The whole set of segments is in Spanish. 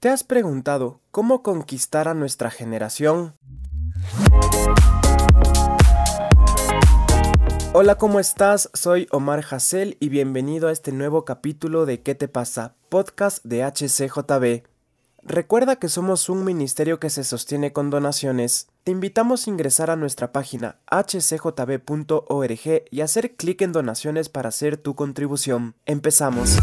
¿Te has preguntado cómo conquistar a nuestra generación? Hola, ¿cómo estás? Soy Omar Hassel y bienvenido a este nuevo capítulo de ¿Qué te pasa? Podcast de HCJB. Recuerda que somos un ministerio que se sostiene con donaciones. Te invitamos a ingresar a nuestra página hcjb.org y hacer clic en donaciones para hacer tu contribución. Empezamos.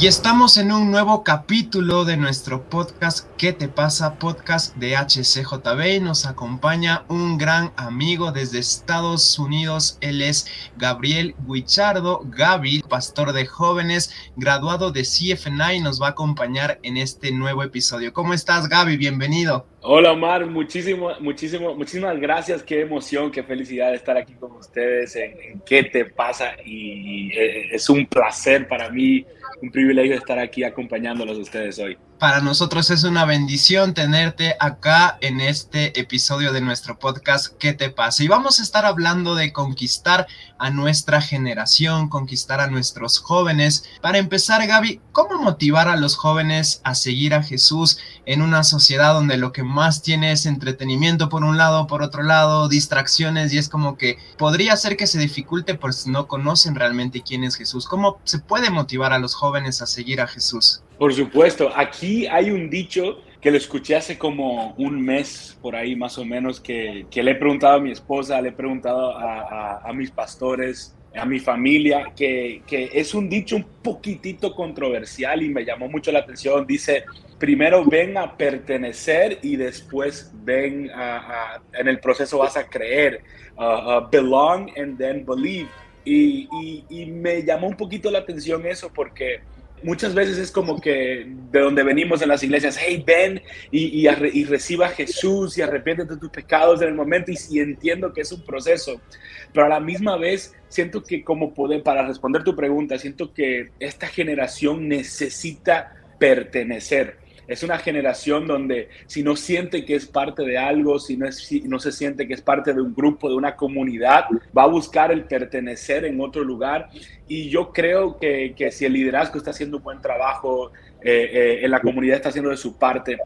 Y estamos en un nuevo capítulo de nuestro podcast ¿Qué te pasa? Podcast de HCJB. Nos acompaña un gran amigo desde Estados Unidos. Él es Gabriel Guichardo. Gaby, pastor de jóvenes, graduado de CFNI, nos va a acompañar en este nuevo episodio. ¿Cómo estás, Gaby? Bienvenido. Hola Omar, muchísimo, muchísimo, muchísimas gracias, qué emoción, qué felicidad estar aquí con ustedes en, qué te pasa y, eh, es un placer para mí, un privilegio estar aquí acompañándolos a ustedes hoy. Para nosotros es una bendición tenerte acá en este episodio de nuestro podcast ¿Qué te pasa? Y vamos a estar hablando de conquistar a nuestra generación, conquistar a nuestros jóvenes. Para empezar, Gaby, ¿cómo motivar a los jóvenes a seguir a Jesús en una sociedad donde lo que más tiene es entretenimiento por un lado, por otro lado, distracciones y es como que podría ser que se dificulte por si no conocen realmente quién es Jesús? ¿Cómo se puede motivar a los jóvenes a seguir a Jesús? Por supuesto, aquí hay un dicho que lo escuché hace como un mes por ahí más o menos, que, le he preguntado a mi esposa, le he preguntado a, mis pastores, a mi familia, que, es un dicho un poquitito controversial y me llamó mucho la atención. Dice, primero ven a pertenecer y después ven a, en el proceso vas a creer. Uh, uh, belong and then believe. y, y me llamó un poquito la atención eso porque muchas veces es como que de donde venimos en las iglesias, hey, ven y, y, reciba a Jesús y arrepiéntete de tus pecados en el momento y, entiendo que es un proceso, pero a la misma vez siento que como poder, para responder tu pregunta, siento que esta generación necesita pertenecer es una generación donde si no siente que es parte de algo, si no, se siente que es parte de un grupo, de una comunidad, va a buscar el pertenecer en otro lugar. Y yo creo que, si el liderazgo está haciendo un buen trabajo, eh, eh, en la comunidad está haciendo de su parte,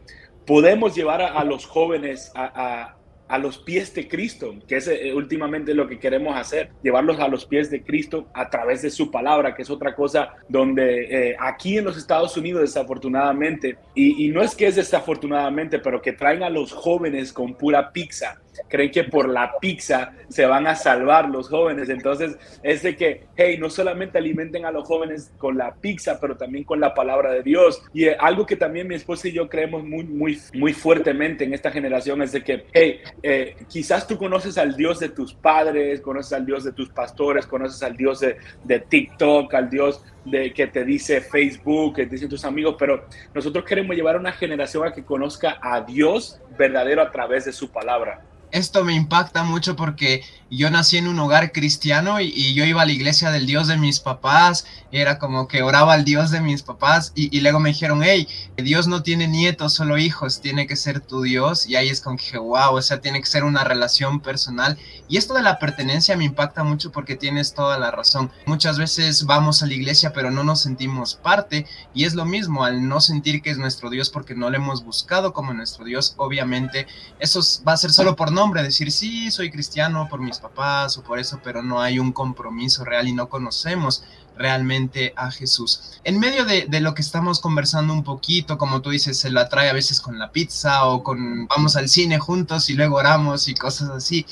podemos llevar a, los jóvenes a los pies de Cristo, que es eh, últimamente lo que queremos hacer, llevarlos a los pies de Cristo a través de su palabra, que es otra cosa donde eh, aquí en los Estados Unidos desafortunadamente, y, y, no es que es desafortunadamente, pero que traen a los jóvenes con pura pizza, creen que por la pizza se van a salvar los jóvenes. Entonces, es de que, hey, no solamente alimenten a los jóvenes con la pizza, pero también con la palabra de Dios. Y eh, algo que también mi esposa y yo creemos muy, muy, muy fuertemente en esta generación es de que, hey, eh, quizás tú conoces al Dios de tus padres, conoces al Dios de tus pastores, conoces al Dios de, de TikTok, al Dios de que te dice Facebook, que te dicen tus amigos, pero nosotros queremos llevar a una generación a que conozca a Dios verdadero a través de su palabra esto me impacta mucho porque yo nací en un hogar cristiano y, yo iba a la iglesia del Dios de mis papás, era como que oraba al Dios de mis papás y, luego me dijeron, hey, Dios no tiene nietos, solo hijos, tiene que ser tu Dios y ahí es como que, wow, o sea, tiene que ser una relación personal y esto de la pertenencia me impacta mucho porque tienes toda la razón. Muchas veces vamos a la iglesia pero no nos sentimos parte y es lo mismo al no sentir que es nuestro Dios porque no lo hemos buscado como nuestro Dios, obviamente eso va a ser solo por nombre, decir, sí, soy cristiano por mis papás o por eso, pero no hay un compromiso real y no conocemos realmente a Jesús. En medio de, lo que estamos conversando un poquito, como tú dices, se lo atrae a veces con la pizza o con vamos al cine juntos y luego oramos y cosas así.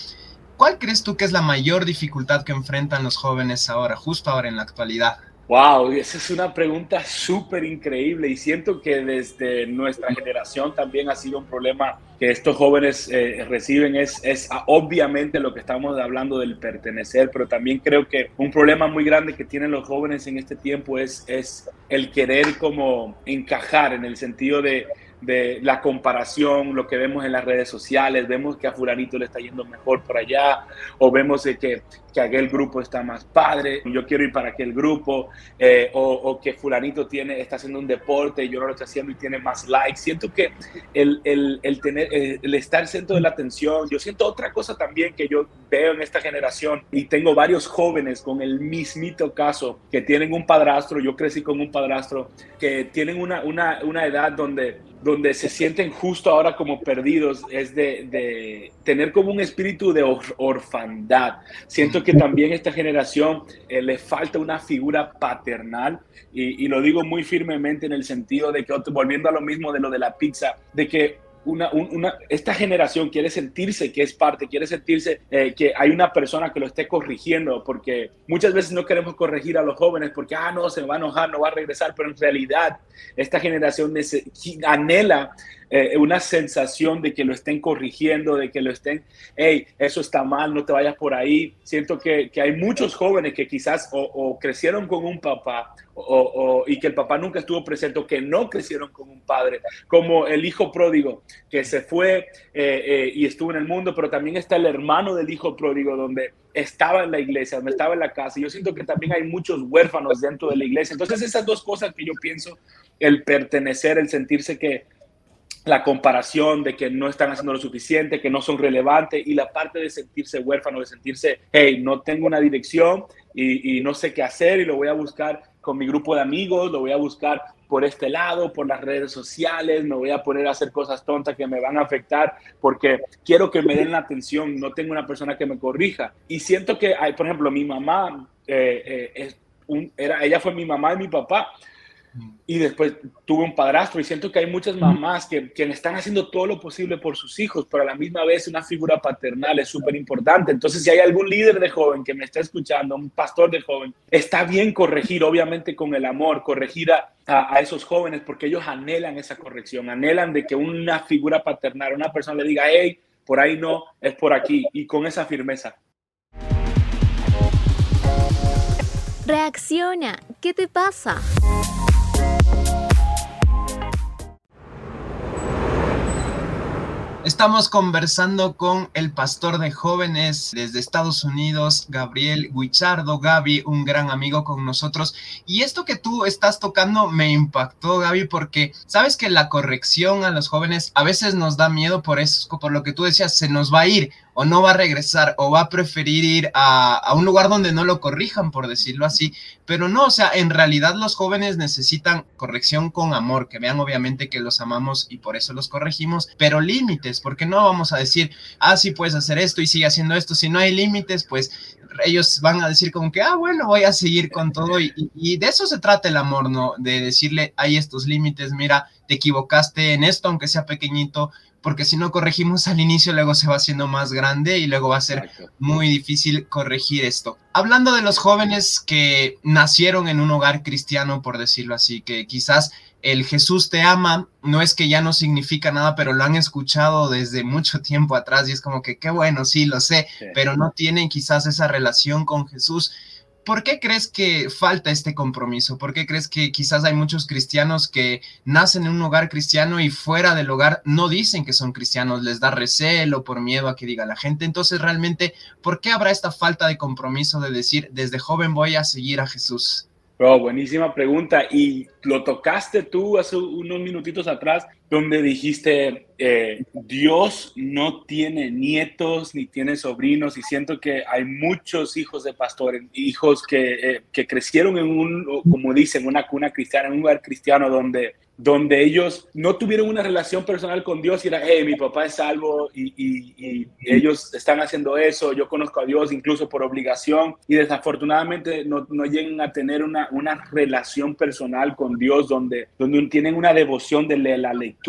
¿Cuál crees tú que es la mayor dificultad que enfrentan los jóvenes ahora, justo ahora en la actualidad? Wow, esa es una pregunta súper increíble y siento que desde nuestra generación también ha sido un problema que estos jóvenes eh, reciben. Es, es ah, obviamente lo que estamos hablando del pertenecer, pero también creo que un problema muy grande que tienen los jóvenes en este tiempo es, es el querer como encajar en el sentido de de la comparación, lo que vemos en las redes sociales, vemos que a fulanito le está yendo mejor por allá, o vemos que, que aquel grupo está más padre, yo quiero ir para aquel grupo, eh, o, que fulanito tiene, está haciendo un deporte yo no lo estoy haciendo y tiene más likes. Siento que el, el, el tener, eh, el estar centro de la atención, yo siento otra cosa también que yo veo en esta generación y tengo varios jóvenes con el mismito caso que tienen un padrastro, yo crecí con un padrastro, que tienen una, una, una edad donde donde se sienten justo ahora como perdidos, es de, tener como un espíritu de orfandad. Siento que también esta generación eh, le falta una figura paternal y, y, lo digo muy firmemente en el sentido de que, volviendo a lo mismo de lo de la pizza, de que una, esta generación quiere sentirse que es parte, quiere sentirse eh, que hay una persona que lo esté corrigiendo, porque muchas veces no queremos corregir a los jóvenes porque, ah, no, se va a enojar, no va a regresar, pero en realidad esta generación anhela eh, una sensación de que lo estén corrigiendo, de que lo estén, hey, eso está mal, no te vayas por ahí. Siento que, que hay muchos jóvenes que quizás o, crecieron con un papá o, y que el papá nunca estuvo presente, o que no crecieron con un padre, como el hijo pródigo que se fue eh, eh, y estuvo en el mundo, pero también está el hermano del hijo pródigo donde estaba en la iglesia, donde estaba en la casa. Yo siento que también hay muchos huérfanos dentro de la iglesia. Entonces esas dos cosas que yo pienso, el pertenecer, el sentirse que la comparación de que no están haciendo lo suficiente, que no son relevantes y la parte de sentirse huérfano, de sentirse, hey, no tengo una dirección y, no sé qué hacer y lo voy a buscar con mi grupo de amigos, lo voy a buscar por este lado, por las redes sociales, me voy a poner a hacer cosas tontas que me van a afectar porque quiero que me den la atención, no tengo una persona que me corrija. Y siento que, hay, por ejemplo, mi mamá, eh, eh, era, ella fue mi mamá y mi papá, y después tuve un padrastro y siento que hay muchas mamás que, que, están haciendo todo lo posible por sus hijos, pero a la misma vez una figura paternal es súper importante. Entonces, si hay algún líder de joven que me está escuchando, un pastor de joven, está bien corregir, obviamente con el amor, corregir a, a, esos jóvenes porque ellos anhelan esa corrección, anhelan de que una figura paternal, una persona le diga, hey, por ahí no, es por aquí, y con esa firmeza. Reacciona, ¿qué te pasa? Estamos conversando con el pastor de jóvenes desde Estados Unidos, Gabriel Guichardo. Gaby, un gran amigo con nosotros. Y esto que tú estás tocando me impactó, Gaby, porque sabes que la corrección a los jóvenes a veces nos da miedo por eso, por lo que tú decías, se nos va a ir o no va a regresar o va a preferir ir a, un lugar donde no lo corrijan, por decirlo así. Pero no, o sea, en realidad los jóvenes necesitan corrección con amor, que vean obviamente que los amamos y por eso los corregimos, pero límites, porque no vamos a decir, ah, sí puedes hacer esto y sigue haciendo esto. Si no hay límites, pues ellos van a decir como que, ah, bueno, voy a seguir con todo y, y, de eso se trata el amor, ¿no? De decirle, hay estos límites, mira, te equivocaste en esto, aunque sea pequeñito, porque si no corregimos al inicio, luego se va haciendo más grande y luego va a ser muy difícil corregir esto. Hablando de los jóvenes que nacieron en un hogar cristiano, por decirlo así, que quizás el Jesús te ama no es que ya no significa nada, pero lo han escuchado desde mucho tiempo atrás y es como que qué bueno, sí, lo sé, pero no tienen quizás esa relación con Jesús. ¿Por qué crees que falta este compromiso? ¿Por qué crees que quizás hay muchos cristianos que nacen en un hogar cristiano y fuera del hogar no dicen que son cristianos, les da recelo por miedo a que diga la gente? Entonces, realmente, ¿por qué habrá esta falta de compromiso de decir, desde joven voy a seguir a Jesús? Oh, buenísima pregunta. Y lo tocaste tú hace unos minutitos atrás, donde dijiste, eh, Dios no tiene nietos ni tiene sobrinos, y siento que hay muchos hijos de pastores, hijos que, eh, que crecieron en un, como dicen, una cuna cristiana, en un lugar cristiano donde donde ellos no tuvieron una relación personal con Dios y era, hey, mi papá es salvo y, ellos están haciendo eso, yo conozco a Dios incluso por obligación y desafortunadamente no, no llegan a tener una, una, relación personal con Dios donde, donde tienen una devoción de la lectura,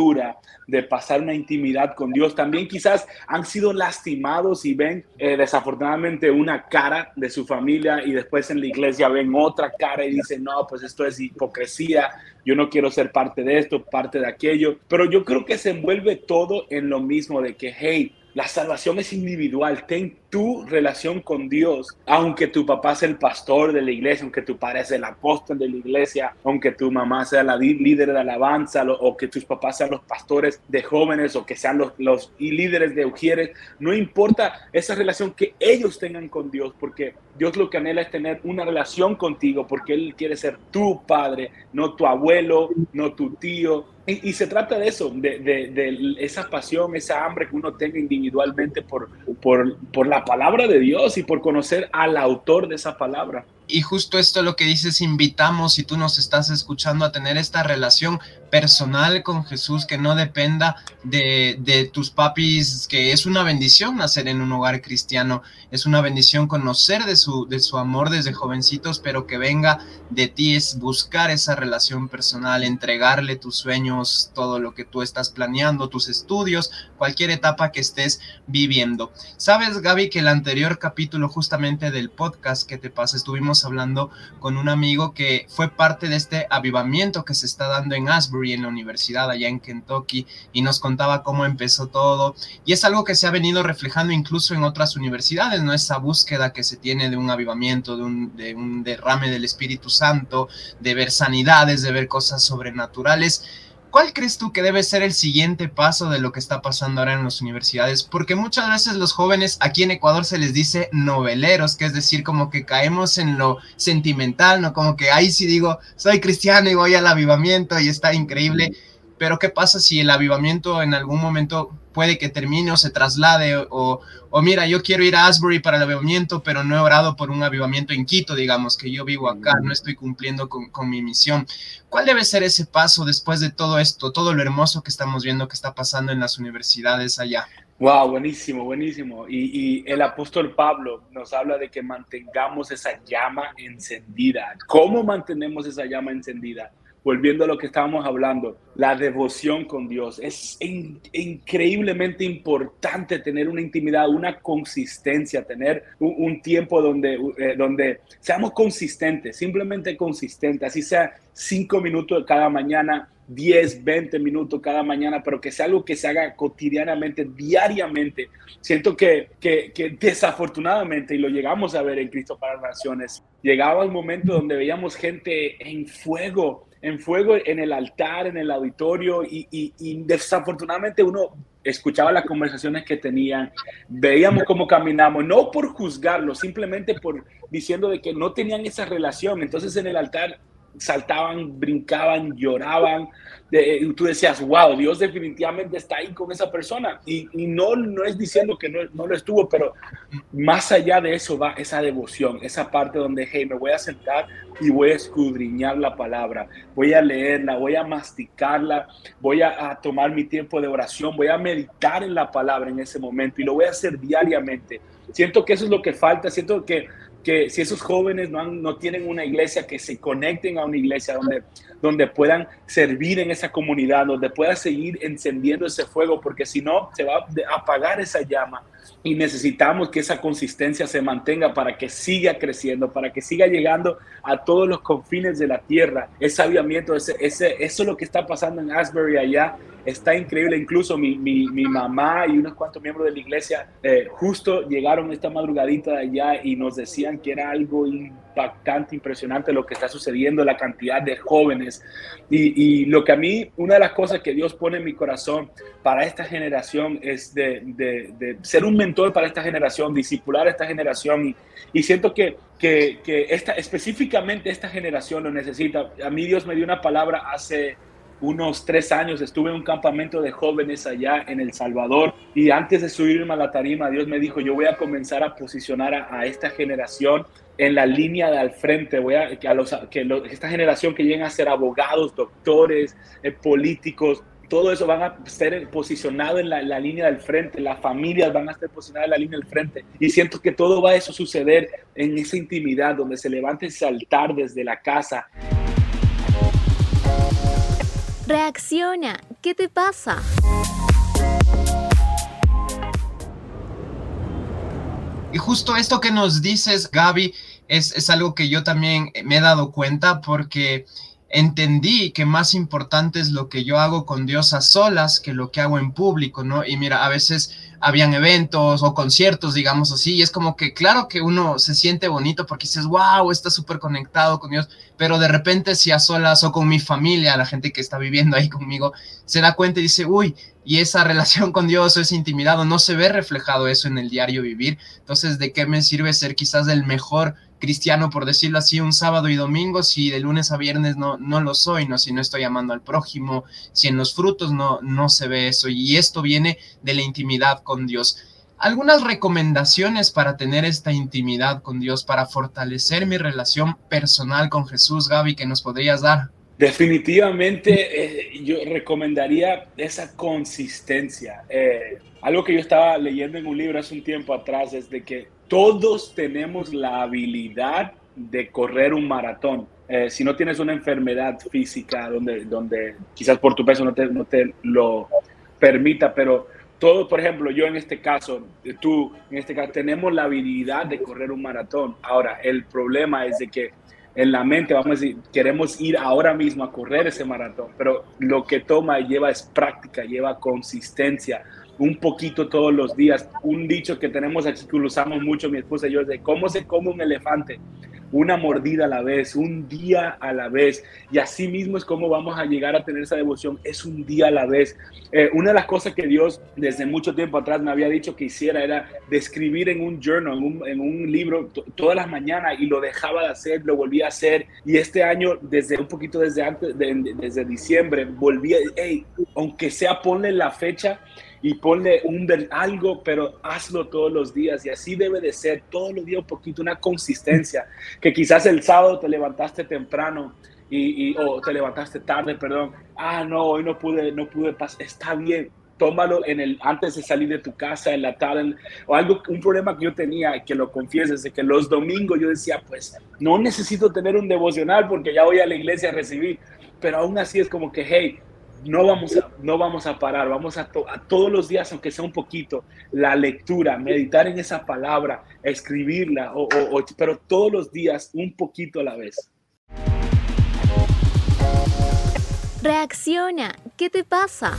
de pasar una intimidad con Dios. También quizás han sido lastimados y ven eh, desafortunadamente una cara de su familia y después en la iglesia ven otra cara y dicen, no, pues esto es hipocresía, yo no quiero ser parte de esto, parte de aquello. Pero yo creo que se envuelve todo en lo mismo de que, hey, la salvación es individual. Ten, tu relación con Dios, aunque tu papá sea el pastor de la iglesia, aunque tu padre sea el apóstol de la iglesia, aunque tu mamá sea la líder de alabanza, o que tus papás sean los pastores de jóvenes, o que sean los, líderes de ujieres, no importa esa relación que ellos tengan con Dios, porque Dios lo que anhela es tener una relación contigo, porque Él quiere ser tu padre, no tu abuelo, no tu tío, y, se trata de eso, de, esa pasión, esa hambre que uno tenga individualmente por la palabra de Dios y por conocer al autor de esa palabra. Y justo esto lo que dices, invitamos, si tú nos estás escuchando, a tener esta relación personal con Jesús que no dependa de, de, tus papis, que es una bendición nacer en un hogar cristiano, es una bendición conocer de su, de su amor desde jovencitos, pero que venga de ti es buscar esa relación personal, entregarle tus sueños, todo lo que tú estás planeando, tus estudios, cualquier etapa que estés viviendo. Sabes, Gaby, que el anterior capítulo justamente del podcast que te pasa, estuvimos hablando con un amigo que fue parte de este avivamiento que se está dando en Asbury, en la universidad allá en Kentucky, y nos contaba cómo empezó todo. Y es algo que se ha venido reflejando incluso en otras universidades, ¿no? Esa búsqueda que se tiene de un avivamiento, de un, de un derrame del Espíritu Santo, de ver sanidades, de ver cosas sobrenaturales. ¿Cuál crees tú que debe ser el siguiente paso de lo que está pasando ahora en las universidades? Porque muchas veces los jóvenes aquí en Ecuador se les dice noveleros, que es decir, como que caemos en lo sentimental, ¿no? Como que ahí sí digo, soy cristiano y voy al avivamiento y está increíble. Pero ¿qué pasa si el avivamiento en algún momento puede que termine o se traslade o, o mira, yo quiero ir a Asbury para el avivamiento, pero no he orado por un avivamiento en Quito, digamos, que yo vivo acá, no estoy cumpliendo con, con, mi misión. ¿Cuál debe ser ese paso después de todo esto, todo lo hermoso que estamos viendo que está pasando en las universidades allá? Wow, buenísimo, buenísimo. Y, y, el apóstol Pablo nos habla de que mantengamos esa llama encendida. ¿Cómo mantenemos esa llama encendida? Volviendo a lo que estábamos hablando, la devoción con Dios. Es increíblemente importante tener una intimidad, una consistencia, tener un, tiempo donde, eh, donde seamos consistentes, simplemente consistentes, así sea cinco minutos cada mañana, 10, 20 minutos cada mañana, pero que sea algo que se haga cotidianamente, diariamente. Siento que, que, que, desafortunadamente, y lo llegamos a ver en Cristo para las Naciones, llegaba un momento donde veíamos gente en fuego, en fuego en el altar, en el auditorio, y, desafortunadamente uno escuchaba las conversaciones que tenían, veíamos cómo caminamos, no por juzgarlo, simplemente por diciendo de que no tenían esa relación. Entonces en el altar saltaban, brincaban, lloraban. y tú decías, wow, Dios definitivamente está ahí con esa persona. Y, no, no es diciendo que no, no, lo estuvo, pero más allá de eso va esa devoción, esa parte donde, hey, me voy a sentar y voy a escudriñar la palabra, voy a leerla, voy a masticarla, voy a, a tomar mi tiempo de oración, voy a meditar en la palabra en ese momento y lo voy a hacer diariamente. Siento que eso es lo que falta, siento que que si esos jóvenes no, no tienen una iglesia, que se conecten a una iglesia donde, donde puedan servir en esa comunidad, donde pueda seguir encendiendo ese fuego, porque si no, se va a apagar esa llama y necesitamos que esa consistencia se mantenga para que siga creciendo, para que siga llegando a todos los confines de la tierra. Ese aviamiento, ese, ese, eso es lo que está pasando en Asbury allá, está increíble. Incluso mi, mi, mi mamá y unos cuantos miembros de la iglesia eh, justo llegaron esta madrugadita allá y nos decían que era algo impactante, impresionante lo que está sucediendo, la cantidad de jóvenes. Y, lo que a mí, una de las cosas que Dios pone en mi corazón para esta generación es de, ser un mentor para esta generación, discipular a esta generación. Y, y siento que, que, que esta, específicamente esta generación lo necesita. A mí Dios me dio una palabra hace unos tres años estuve en un campamento de jóvenes allá en El Salvador y antes de subirme a la tarima, Dios me dijo, yo voy a comenzar a posicionar a, esta generación en la línea de al frente, voy a, a los, que esta generación que lleguen a ser abogados, doctores, eh, políticos, todo eso van a ser posicionado en la, la, línea del frente, las familias van a estar posicionadas en la línea del frente. Y siento que todo va a eso suceder en esa intimidad donde se levante ese altar desde la casa. Reacciona, ¿qué te pasa? Y justo esto que nos dices, Gaby, es, es, algo que yo también me he dado cuenta porque entendí que más importante es lo que yo hago con Dios a solas que lo que hago en público, ¿no? Y mira, a veces habían eventos o conciertos, digamos así, y es como que claro que uno se siente bonito porque dices, wow, está súper conectado con Dios, pero de repente si a solas o con mi familia, la gente que está viviendo ahí conmigo, se da cuenta y dice, uy, y esa relación con Dios o ese intimidado, no se ve reflejado eso en el diario vivir, entonces, ¿de qué me sirve ser quizás el mejor cristiano, por decirlo así, un sábado y domingo, si de lunes a viernes no, no lo soy, ¿no? Si no estoy amando al prójimo, si en los frutos no, no se ve eso. Y esto viene de la intimidad con Dios. Algunas recomendaciones para tener esta intimidad con Dios, para fortalecer mi relación personal con Jesús, Gaby, que nos podrías dar. Definitivamente eh, yo recomendaría esa consistencia. Eh, algo que yo estaba leyendo en un libro hace un tiempo atrás es de que todos tenemos la habilidad de correr un maratón. Eh, si no tienes una enfermedad física donde, donde quizás por tu peso no te, no te lo permita, pero todo, por ejemplo, yo en este caso, tú en este caso, tenemos la habilidad de correr un maratón. Ahora, el problema es de que en la mente, vamos a decir, queremos ir ahora mismo a correr ese maratón, pero lo que toma y lleva es práctica, lleva consistencia, un poquito todos los días. Un dicho que tenemos aquí que usamos mucho mi esposa y yo es de cómo se come un elefante. Una mordida a la vez, un día a la vez. Y así mismo es como vamos a llegar a tener esa devoción, es un día a la vez. Eh, una de las cosas que Dios desde mucho tiempo atrás me había dicho que hiciera era describir en un journal, en un, libro, todas las mañanas y lo dejaba de hacer, lo volvía a hacer. Y este año, desde un poquito desde antes, desde diciembre, volví, hey, aunque sea ponle la fecha y ponle un algo, pero hazlo todos los días. Y así debe de ser, todos los días un poquito, una consistencia, que quizás el sábado te levantaste temprano y, o te levantaste tarde, perdón, ah, no, hoy no pude, no pude pasar, está bien, tómalo en el antes de salir de tu casa en la tarde o algo un problema que yo tenía que lo confieso es que los domingos yo decía pues no necesito tener un devocional porque ya voy a la iglesia a recibir. Pero aún así es como que hey no vamos a, no vamos a parar, vamos a, todos los días, aunque sea un poquito, la lectura, meditar en esa palabra, escribirla, o, pero todos los días un poquito a la vez. Reacciona, ¿qué te pasa?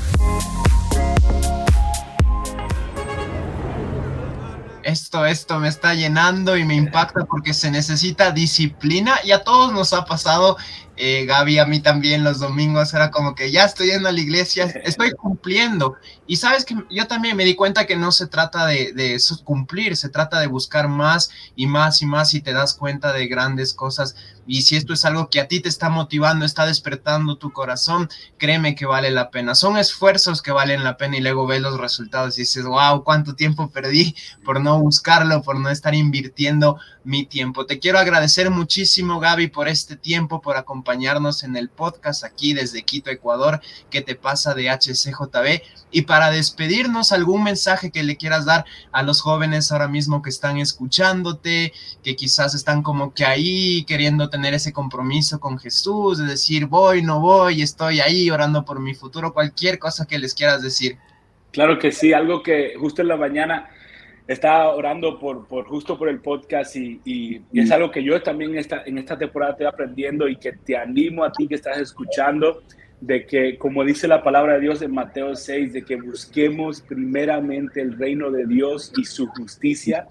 esto, esto me está llenando y me impacta porque se necesita disciplina y a todos nos ha pasado eh, Gaby, a mí también los domingos era como que ya estoy yendo a la iglesia, estoy cumpliendo. Y sabes que yo también me di cuenta que no se trata de, de, cumplir, se trata de buscar más y más y más y te das cuenta de grandes cosas. Y si esto es algo que a ti te está motivando, está despertando tu corazón, créeme que vale la pena. Son esfuerzos que valen la pena y luego ves los resultados y dices, wow, cuánto tiempo perdí por no buscarlo, por no estar invirtiendo mi tiempo. Te quiero agradecer muchísimo, Gaby, por este tiempo, por acompañarnos en el podcast aquí desde Quito, Ecuador. ¿Qué te pasa de HCJB? Y para despedirnos, algún mensaje que le quieras dar a los jóvenes ahora mismo que están escuchándote, que quizás están como que ahí queriendo tener ese compromiso con Jesús, de decir voy, no voy, estoy ahí orando por mi futuro, cualquier cosa que les quieras decir. Claro que sí, algo que justo en la mañana estaba orando por, por, justo por el podcast y, y, es algo que yo también esta, en esta temporada estoy aprendiendo y que te animo a ti que estás escuchando, de que, como dice la palabra de Dios en Mateo 6, de que busquemos primeramente el reino de Dios y su justicia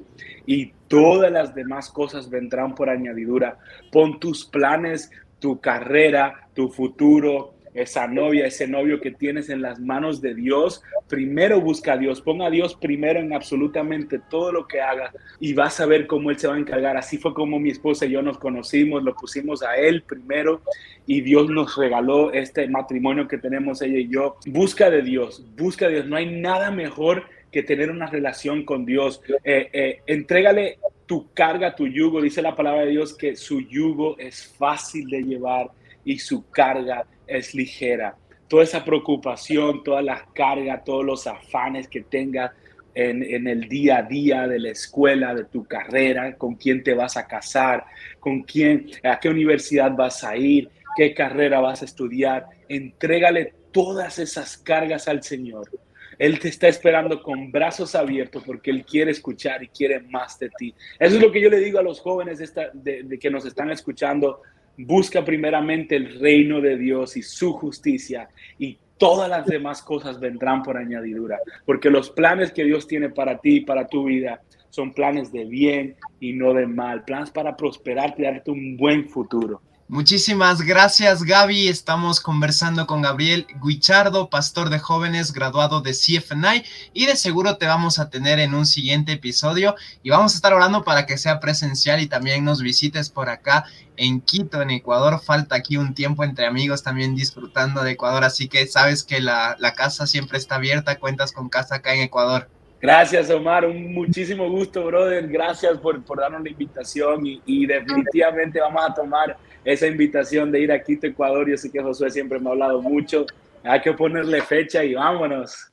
y todas las demás cosas vendrán por añadidura. Pon tus planes, tu carrera, tu futuro, esa novia, ese novio que tienes en las manos de Dios, primero busca a Dios, ponga a Dios primero en absolutamente todo lo que haga y vas a ver cómo Él se va a encargar. Así fue como mi esposa y yo nos conocimos, lo pusimos a Él primero y Dios nos regaló este matrimonio que tenemos ella y yo. Busca de Dios, busca de Dios. No hay nada mejor que tener una relación con Dios. Eh, eh, entrégale tu carga, tu yugo. Dice la palabra de Dios que su yugo es fácil de llevar y su carga es ligera. Toda esa preocupación, todas las cargas, todos los afanes que tengas en, el día a día de la escuela, de tu carrera, con quién te vas a casar, con quién, a qué universidad vas a ir, qué carrera vas a estudiar. Entrégale todas esas cargas al Señor. Él te está esperando con brazos abiertos porque Él quiere escuchar y quiere más de ti. Eso es lo que yo le digo a los jóvenes de que nos están escuchando Busca primeramente el reino de Dios y su justicia y todas las demás cosas vendrán por añadidura, porque los planes que Dios tiene para ti y para tu vida son planes de bien y no de mal, planes para prosperarte y darte un buen futuro. Muchísimas gracias Gaby. Estamos conversando con Gabriel Guichardo, pastor de jóvenes graduado de CFNI y de seguro te vamos a tener en un siguiente episodio y vamos a estar orando para que sea presencial y también nos visites por acá en Quito, en Ecuador. Falta aquí un tiempo entre amigos también disfrutando de Ecuador, así que sabes que la, la casa siempre está abierta, cuentas con casa acá en Ecuador. Gracias, Omar. Un muchísimo gusto, brother. Gracias por, por darnos la invitación y, y, definitivamente vamos a tomar esa invitación de ir a Quito, Ecuador. Yo sé que Josué siempre me ha hablado mucho. Hay que ponerle fecha y vámonos.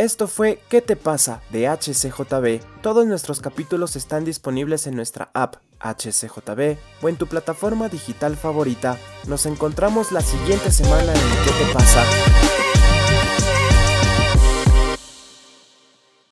Esto fue ¿Qué te pasa? de HCJB. Todos nuestros capítulos están disponibles en nuestra app HCJB o en tu plataforma digital favorita. Nos encontramos la siguiente semana en ¿Qué te pasa?